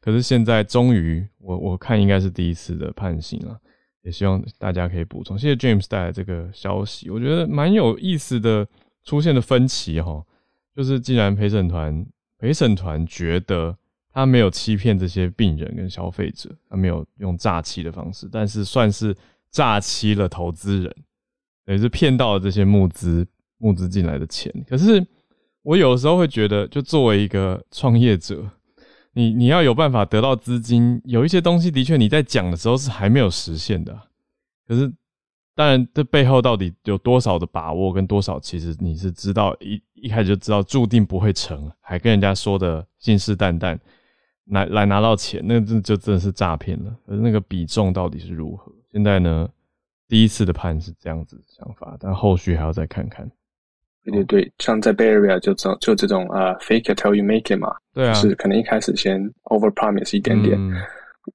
可是现在终于，我我看应该是第一次的判刑了，也希望大家可以补充。谢谢 James 带来这个消息，我觉得蛮有意思的，出现的分歧哈。就是，既然陪审团陪审团觉得他没有欺骗这些病人跟消费者，他没有用诈欺的方式，但是算是诈欺了投资人，也是骗到了这些募资募资进来的钱。可是我有时候会觉得，就作为一个创业者，你你要有办法得到资金，有一些东西的确你在讲的时候是还没有实现的，可是。当然，这背后到底有多少的把握，跟多少其实你是知道一一开始就知道注定不会成，还跟人家说的信誓旦旦，来来拿到钱，那这就真的是诈骗了。而那个比重到底是如何？现在呢，第一次的判是这样子想法，但后续还要再看看。对对对，像在 Bay Area 就这就这种啊，fake it till you make it 嘛，对啊，是可能一开始先 over promise 一点点。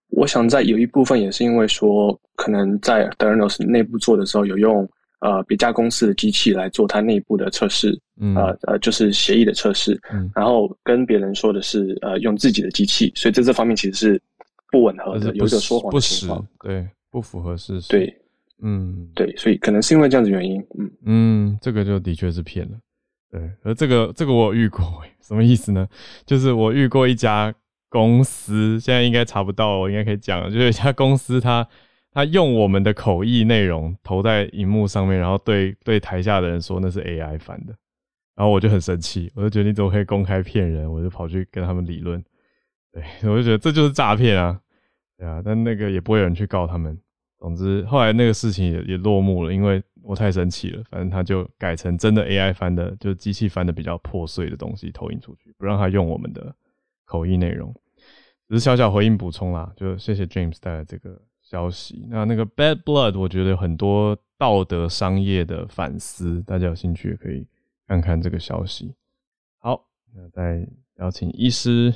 我想在有一部分也是因为说，可能在 d e r n o s 内部做的时候有用呃别家公司的机器来做它内部的测试，呃呃就是协议的测试，嗯。然后跟别人说的是呃用自己的机器，所以在这方面其实是不吻合的，有一个说谎的情况，对，不符合事实，对，嗯，对，所以可能是因为这样子原因，嗯。嗯，这个就的确是骗了。对，而这个这个我有遇过，什么意思呢？就是我遇过一家公司，现在应该查不到，我应该可以讲，就是一家公司，他他用我们的口译内容投在荧幕上面，然后对对台下的人说那是 AI 翻的，然后我就很生气，我就觉得你怎么可以公开骗人？我就跑去跟他们理论，对我就觉得这就是诈骗啊，对啊，但那个也不会有人去告他们。总之后来那个事情也也落幕了，因为。我太生气了，反正他就改成真的 AI 翻的，就机器翻的比较破碎的东西投影出去，不让他用我们的口译内容。只是小小回应补充啦，就谢谢 James 带来这个消息。那那个 Bad Blood，我觉得很多道德商业的反思，大家有兴趣也可以看看这个消息。好，那再邀请医师，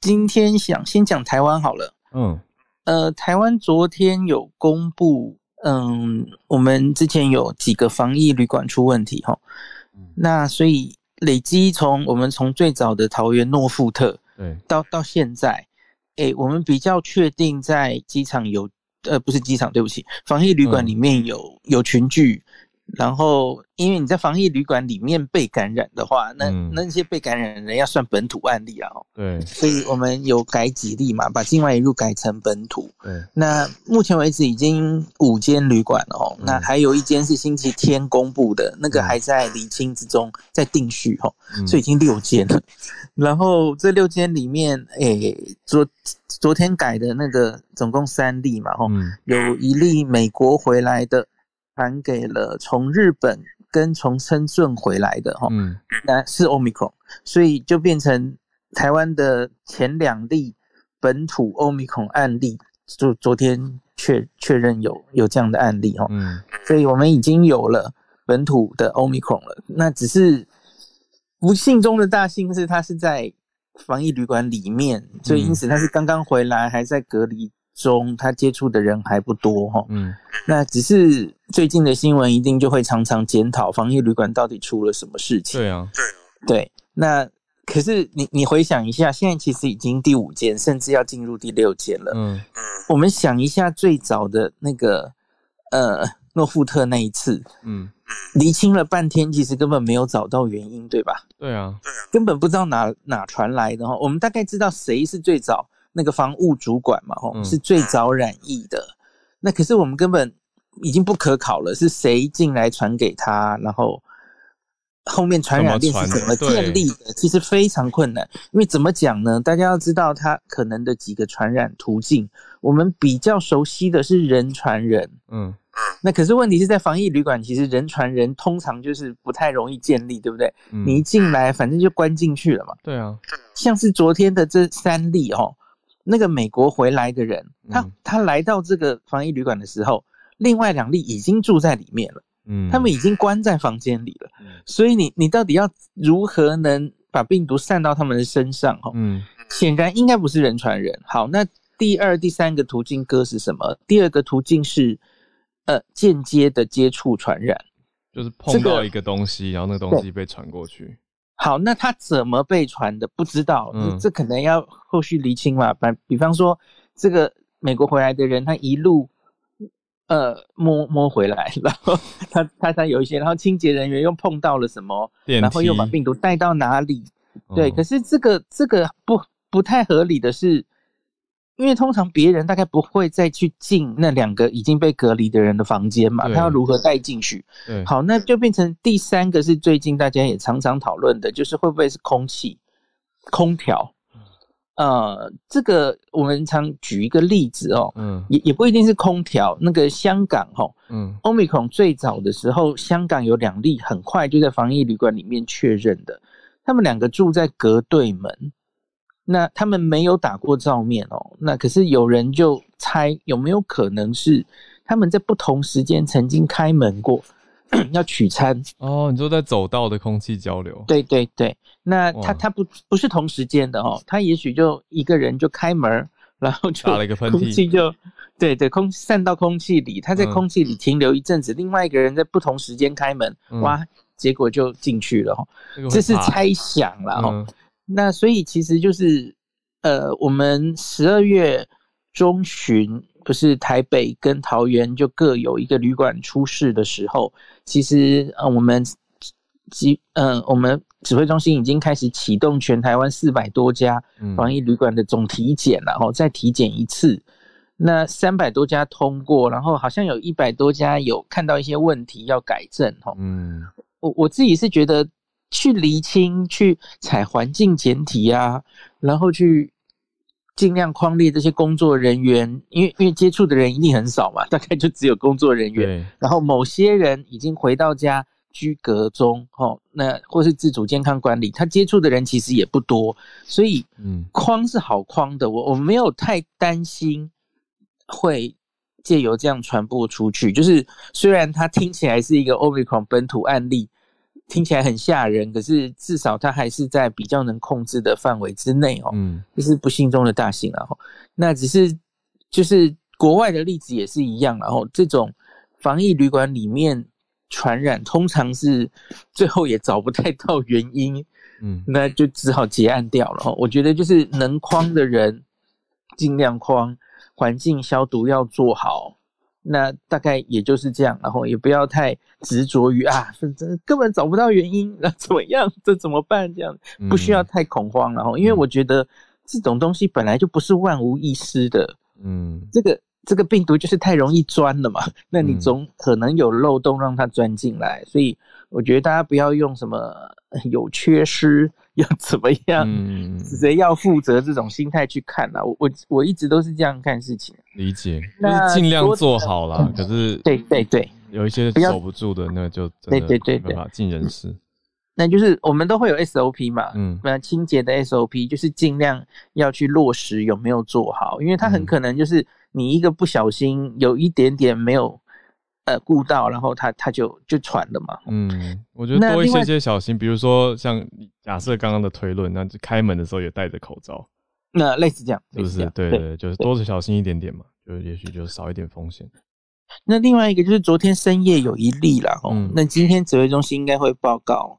今天想先讲台湾好了。嗯，呃，台湾昨天有公布。嗯，我们之前有几个防疫旅馆出问题哈，那所以累积从我们从最早的桃园诺富特，对，到到现在，哎，我们比较确定在机场有，呃，不是机场，对不起，防疫旅馆里面有有群聚。然后，因为你在防疫旅馆里面被感染的话，那那些被感染的人要算本土案例啊。对，所以我们有改几例嘛，把境外一路改成本土。对，那目前为止已经五间旅馆了哦，那还有一间是星期天公布的，那个还在厘清之中，在定序哦，所以已经六间了。然后这六间里面，诶，昨昨天改的那个总共三例嘛，吼，有一例美国回来的。传给了从日本跟从深圳回来的哈，嗯。那是 omicron，所以就变成台湾的前两例本土 omicron 案例，就昨天确确认有有这样的案例哈，嗯，所以我们已经有了本土的 omicron 了，那只是不幸中的大幸是它是在防疫旅馆里面，所以因此他是刚刚回来还在隔离。中他接触的人还不多哈，嗯，那只是最近的新闻一定就会常常检讨防疫旅馆到底出了什么事情。对啊，对，那可是你你回想一下，现在其实已经第五间，甚至要进入第六间了。嗯嗯，我们想一下最早的那个呃诺富特那一次，嗯，厘清了半天，其实根本没有找到原因，对吧？对啊，根本不知道哪哪传来的哈。我们大概知道谁是最早。那个防务主管嘛，吼，是最早染疫的。那可是我们根本已经不可考了，是谁进来传给他？然后后面传染链是怎么建立的？其实非常困难，因为怎么讲呢？大家要知道它可能的几个传染途径，我们比较熟悉的是人传人。嗯，那可是问题是在防疫旅馆，其实人传人通常就是不太容易建立，对不对？你一进来，反正就关进去了嘛。对啊，像是昨天的这三例，哦。那个美国回来的人，他他来到这个防疫旅馆的时候，另外两例已经住在里面了，嗯，他们已经关在房间里了，所以你你到底要如何能把病毒散到他们的身上？哈，嗯，显然应该不是人传人。好，那第二、第三个途径哥是什么？第二个途径是呃间接的接触传染，就是碰到一个东西，然后那个东西被传过去。好，那他怎么被传的？不知道，这可能要后续厘清嘛。比比方说，这个美国回来的人，他一路呃摸摸回来，然后他他他有一些，然后清洁人员又碰到了什么，然后又把病毒带到哪里？对，可是这个这个不不太合理的是。因为通常别人大概不会再去进那两个已经被隔离的人的房间嘛，他要如何带进去？好，那就变成第三个是最近大家也常常讨论的，就是会不会是空气空调？呃，这个我们常举一个例子哦，嗯，也也不一定是空调。那个香港哦，嗯，欧米孔最早的时候，香港有两例，很快就在防疫旅馆里面确认的，他们两个住在隔对门。那他们没有打过照面哦，那可是有人就猜有没有可能是他们在不同时间曾经开门过 要取餐哦？你说在走道的空气交流？对对对，那他他不不是同时间的哦，他也许就一个人就开门，然后就打了一个喷嚏，空气就对对，空散到空气里，他在空气里停留一阵子，另外一个人在不同时间开门，哇，结果就进去了哈。这是猜想了哈。那所以其实就是，呃，我们十二月中旬不是台北跟桃园就各有一个旅馆出事的时候，其实呃我们基嗯我们指挥中心已经开始启动全台湾四百多家防疫旅馆的总体检了，然后再体检一次。那三百多家通过，然后好像有一百多家有看到一些问题要改正哈。嗯，我我自己是觉得去厘清、去采环境简体啊，然后去尽量框列这些工作人员，因为因为接触的人一定很少嘛，大概就只有工作人员。然后某些人已经回到家居隔中，哦，那或是自主健康管理，他接触的人其实也不多，所以嗯，框是好框的，我我没有太担心。会借由这样传播出去，就是虽然它听起来是一个 Omicron 本土案例，听起来很吓人，可是至少它还是在比较能控制的范围之内哦。嗯，这是不幸中的大幸啊。那只是就是国外的例子也是一样，然后这种防疫旅馆里面传染，通常是最后也找不太到原因，嗯，那就只好结案掉了。我觉得就是能框的人尽量框。环境消毒要做好，那大概也就是这样，然后也不要太执着于啊，这根本找不到原因，那怎么样？这怎么办？这样不需要太恐慌，然后因为我觉得这种东西本来就不是万无一失的，嗯，这个这个病毒就是太容易钻了嘛，那你总可能有漏洞让它钻进来，所以我觉得大家不要用什么有缺失。要怎么样？谁要负责这种心态去看呢？我我我一直都是这样看事情。理解，就是尽量做好了。可是，对对对，有一些守不住的，那就对对对对，尽人事。那就是我们都会有 SOP 嘛，嗯，那清洁的 SOP 就是尽量要去落实有没有做好，因为它很可能就是你一个不小心有一点点没有。呃，顾到，然后他他就就传了嘛。嗯，我觉得多一些些小心，比如说像假设刚刚的推论，那就开门的时候也戴着口罩。那类似这样，是不是？对对，就是多着小心一点点嘛，就也许就少一点风险。那另外一个就是昨天深夜有一例了，哦，那今天指挥中心应该会报告。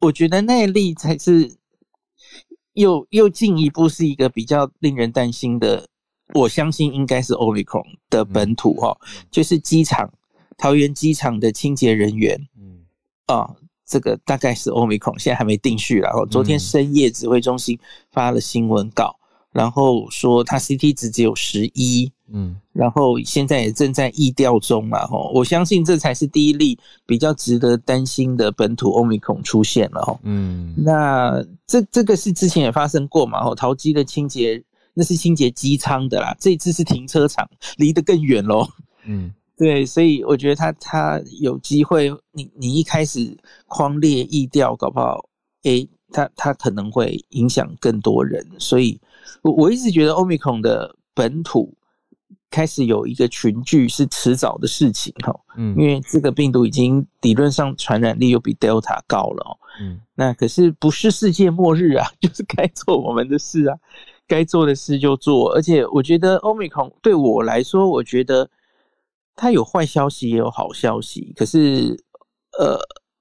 我觉得那一例才是又又进一步是一个比较令人担心的。我相信应该是 Omicron 的本土哈，就是机场。桃园机场的清洁人员，嗯，啊，这个大概是欧米孔，现在还没定序。然后昨天深夜指挥中心发了新闻稿，然后说他 CT 值只有十一，嗯，然后现在也正在疫调中嘛，吼，我相信这才是第一例比较值得担心的本土欧米孔出现了，吼，嗯，那这这个是之前也发生过嘛，吼，桃机的清洁那是清洁机舱的啦，这次是停车场，离得更远喽，嗯。对，所以我觉得他他有机会，你你一开始框列意调搞不好，诶，他他可能会影响更多人，所以我我一直觉得欧米孔的本土开始有一个群聚是迟早的事情哈，嗯，因为这个病毒已经理论上传染力又比 Delta 高了，嗯，那可是不是世界末日啊，就是该做我们的事啊，该做的事就做，而且我觉得欧米孔对我来说，我觉得。它有坏消息，也有好消息。可是，呃，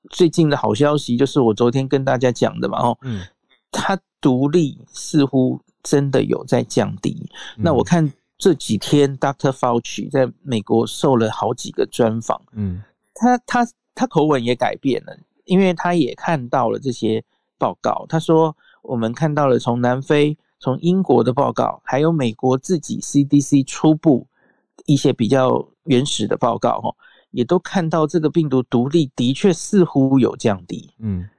最近的好消息就是我昨天跟大家讲的嘛，哦，嗯，它独立似乎真的有在降低。那我看这几天，Dr. Fauci 在美国受了好几个专访，嗯，他他他口吻也改变了，因为他也看到了这些报告。他说，我们看到了从南非、从英国的报告，还有美国自己 CDC 初步一些比较。原始的报告哈，也都看到这个病毒毒力的确似乎有降低，嗯，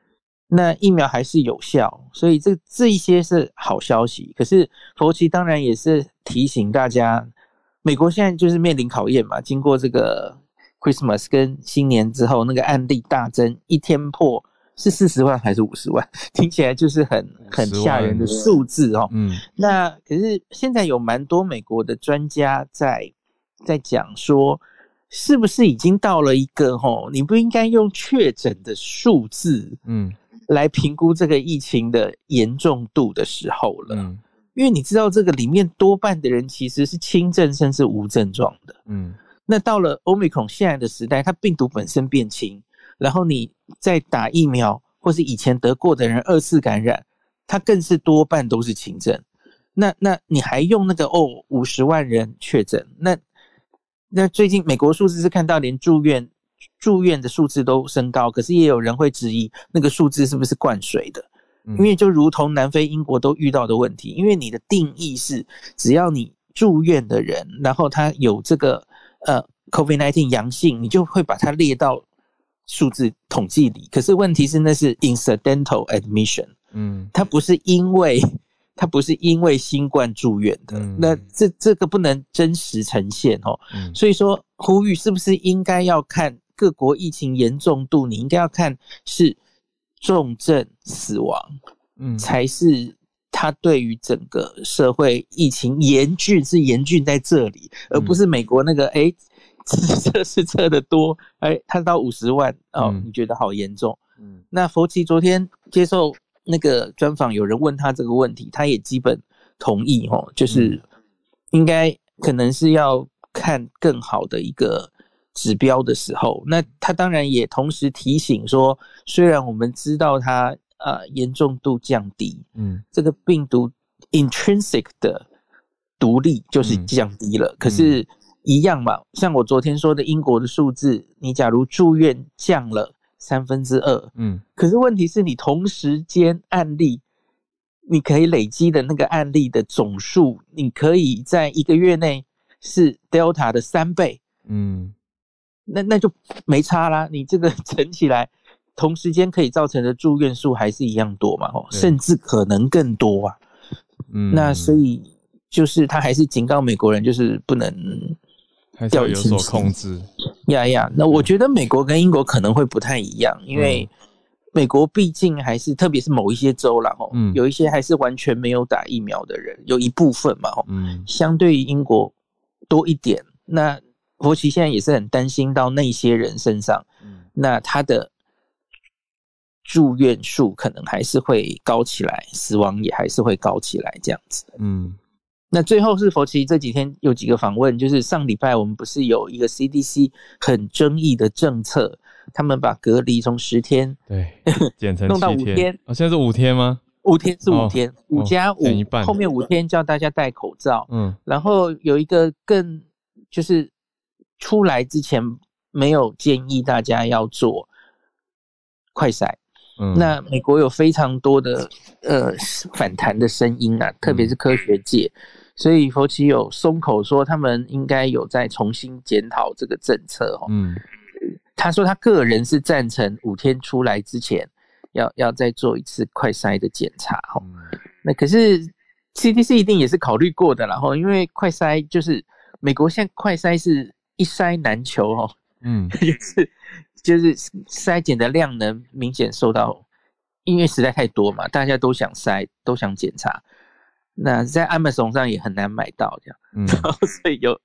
那疫苗还是有效，所以这这一些是好消息。可是佛奇当然也是提醒大家，美国现在就是面临考验嘛。经过这个 Christmas 跟新年之后，那个案例大增，一天破是四十万还是五十万？听起来就是很很吓人的数字哦。嗯，那可是现在有蛮多美国的专家在。在讲说，是不是已经到了一个吼，你不应该用确诊的数字，嗯，来评估这个疫情的严重度的时候了？因为你知道这个里面多半的人其实是轻症甚至无症状的。嗯，那到了 Omicron 现在的时代，它病毒本身变轻，然后你再打疫苗，或是以前得过的人二次感染，它更是多半都是轻症。那那你还用那个哦五十万人确诊？那那最近美国数字是看到连住院住院的数字都升高，可是也有人会质疑那个数字是不是灌水的？因为就如同南非、英国都遇到的问题，因为你的定义是只要你住院的人，然后他有这个呃 COVID-19 阳性，你就会把它列到数字统计里。可是问题是那是 incidental admission，嗯，它不是因为它不是因为新冠住院的，那这这个不能真实呈现哦。所以说呼吁是不是应该要看各国疫情严重度？你应该要看是。重症死亡，嗯，才是他对于整个社会疫情严峻是严峻在这里，而不是美国那个哎，测是测的多，哎，他到五十万哦，你觉得好严重？嗯，那佛奇昨天接受那个专访，有人问他这个问题，他也基本同意哦，就是应该可能是要看更好的一个。指标的时候，那他当然也同时提醒说，虽然我们知道它呃严重度降低，嗯，这个病毒 intrinsic 的独立就是降低了，可是，一样嘛，像我昨天说的英国的数字，你假如住院降了三分之二，嗯，可是问题是你同时间案例，你可以累积的那个案例的总数，你可以在一个月内是 Delta 的三倍，嗯。那那就没差啦，你这个乘起来，同时间可以造成的住院数还是一样多嘛，哦，甚至可能更多啊。嗯，那所以就是他还是警告美国人，就是不能掉以轻心，控制。呀呀，那我觉得美国跟英国可能会不太一样，因为美国毕竟还是，特别是某一些州啦，哦，有一些还是完全没有打疫苗的人，有一部分嘛，哦，嗯，相对于英国多一点，那。佛奇现在也是很担心到那些人身上，嗯那他的住院数可能还是会高起来，死亡也还是会高起来，这样子。嗯，那最后是佛奇这几天有几个访问，就是上礼拜我们不是有一个 CDC 很争议的政策，他们把隔离从十天对 减成弄到五天，啊，现在是五天吗？五天是五天，五加五，后面五天叫大家戴口罩。嗯，然后有一个更就是。出来之前没有建议大家要做快筛，嗯，那美国有非常多的呃反弹的声音啊，特别是科学界，所以佛奇有松口说他们应该有在重新检讨这个政策哦，嗯，他说他个人是赞成五天出来之前要要再做一次快筛的检查哦，那可是 CDC 一定也是考虑过的然后因为快筛就是美国现在快筛是。一筛难求哦，嗯，就是就是筛检的量能明显受到，因为实在太多嘛，大家都想筛，都想检查，那在 Amazon 上也很难买到这样，嗯，然后所以有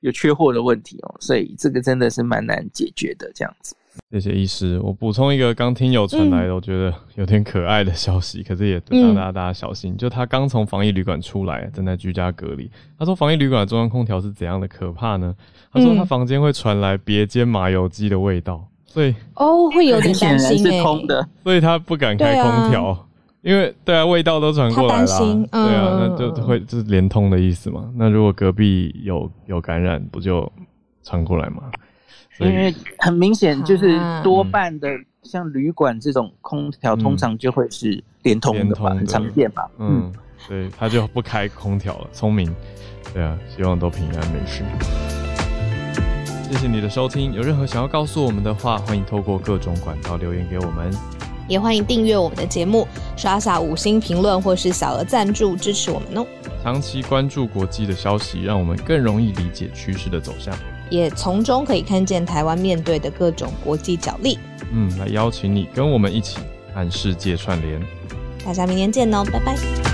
有缺货的问题哦，所以这个真的是蛮难解决的这样子。谢谢医师，我补充一个刚听友传来的，我觉得有点可爱的消息，可是也让大家大家小心。就他刚从防疫旅馆出来，正在居家隔离。他说防疫旅馆的中央空调是怎样的可怕呢？他说他房间会传来别间麻油鸡的味道，所以哦会有点担心是通的，所以他不敢开空调，因为对啊味道都传过来了，对啊，那就会就是连通的意思嘛。那如果隔壁有有感染，不就传过来吗？因为很明显，就是多半的像旅馆这种空调，通常就会是连通的吧，很常见吧。嗯，对，他就不开空调了，聪明。对啊，希望都平安没事。谢谢你的收听，有任何想要告诉我们的话，欢迎透过各种管道留言给我们，也欢迎订阅我们的节目，刷下五星评论或是小额赞助支持我们哦。长期关注国际的消息，让我们更容易理解趋势的走向。也从中可以看见台湾面对的各种国际角力。嗯，来邀请你跟我们一起看世界串联。大家明天见哦，拜拜。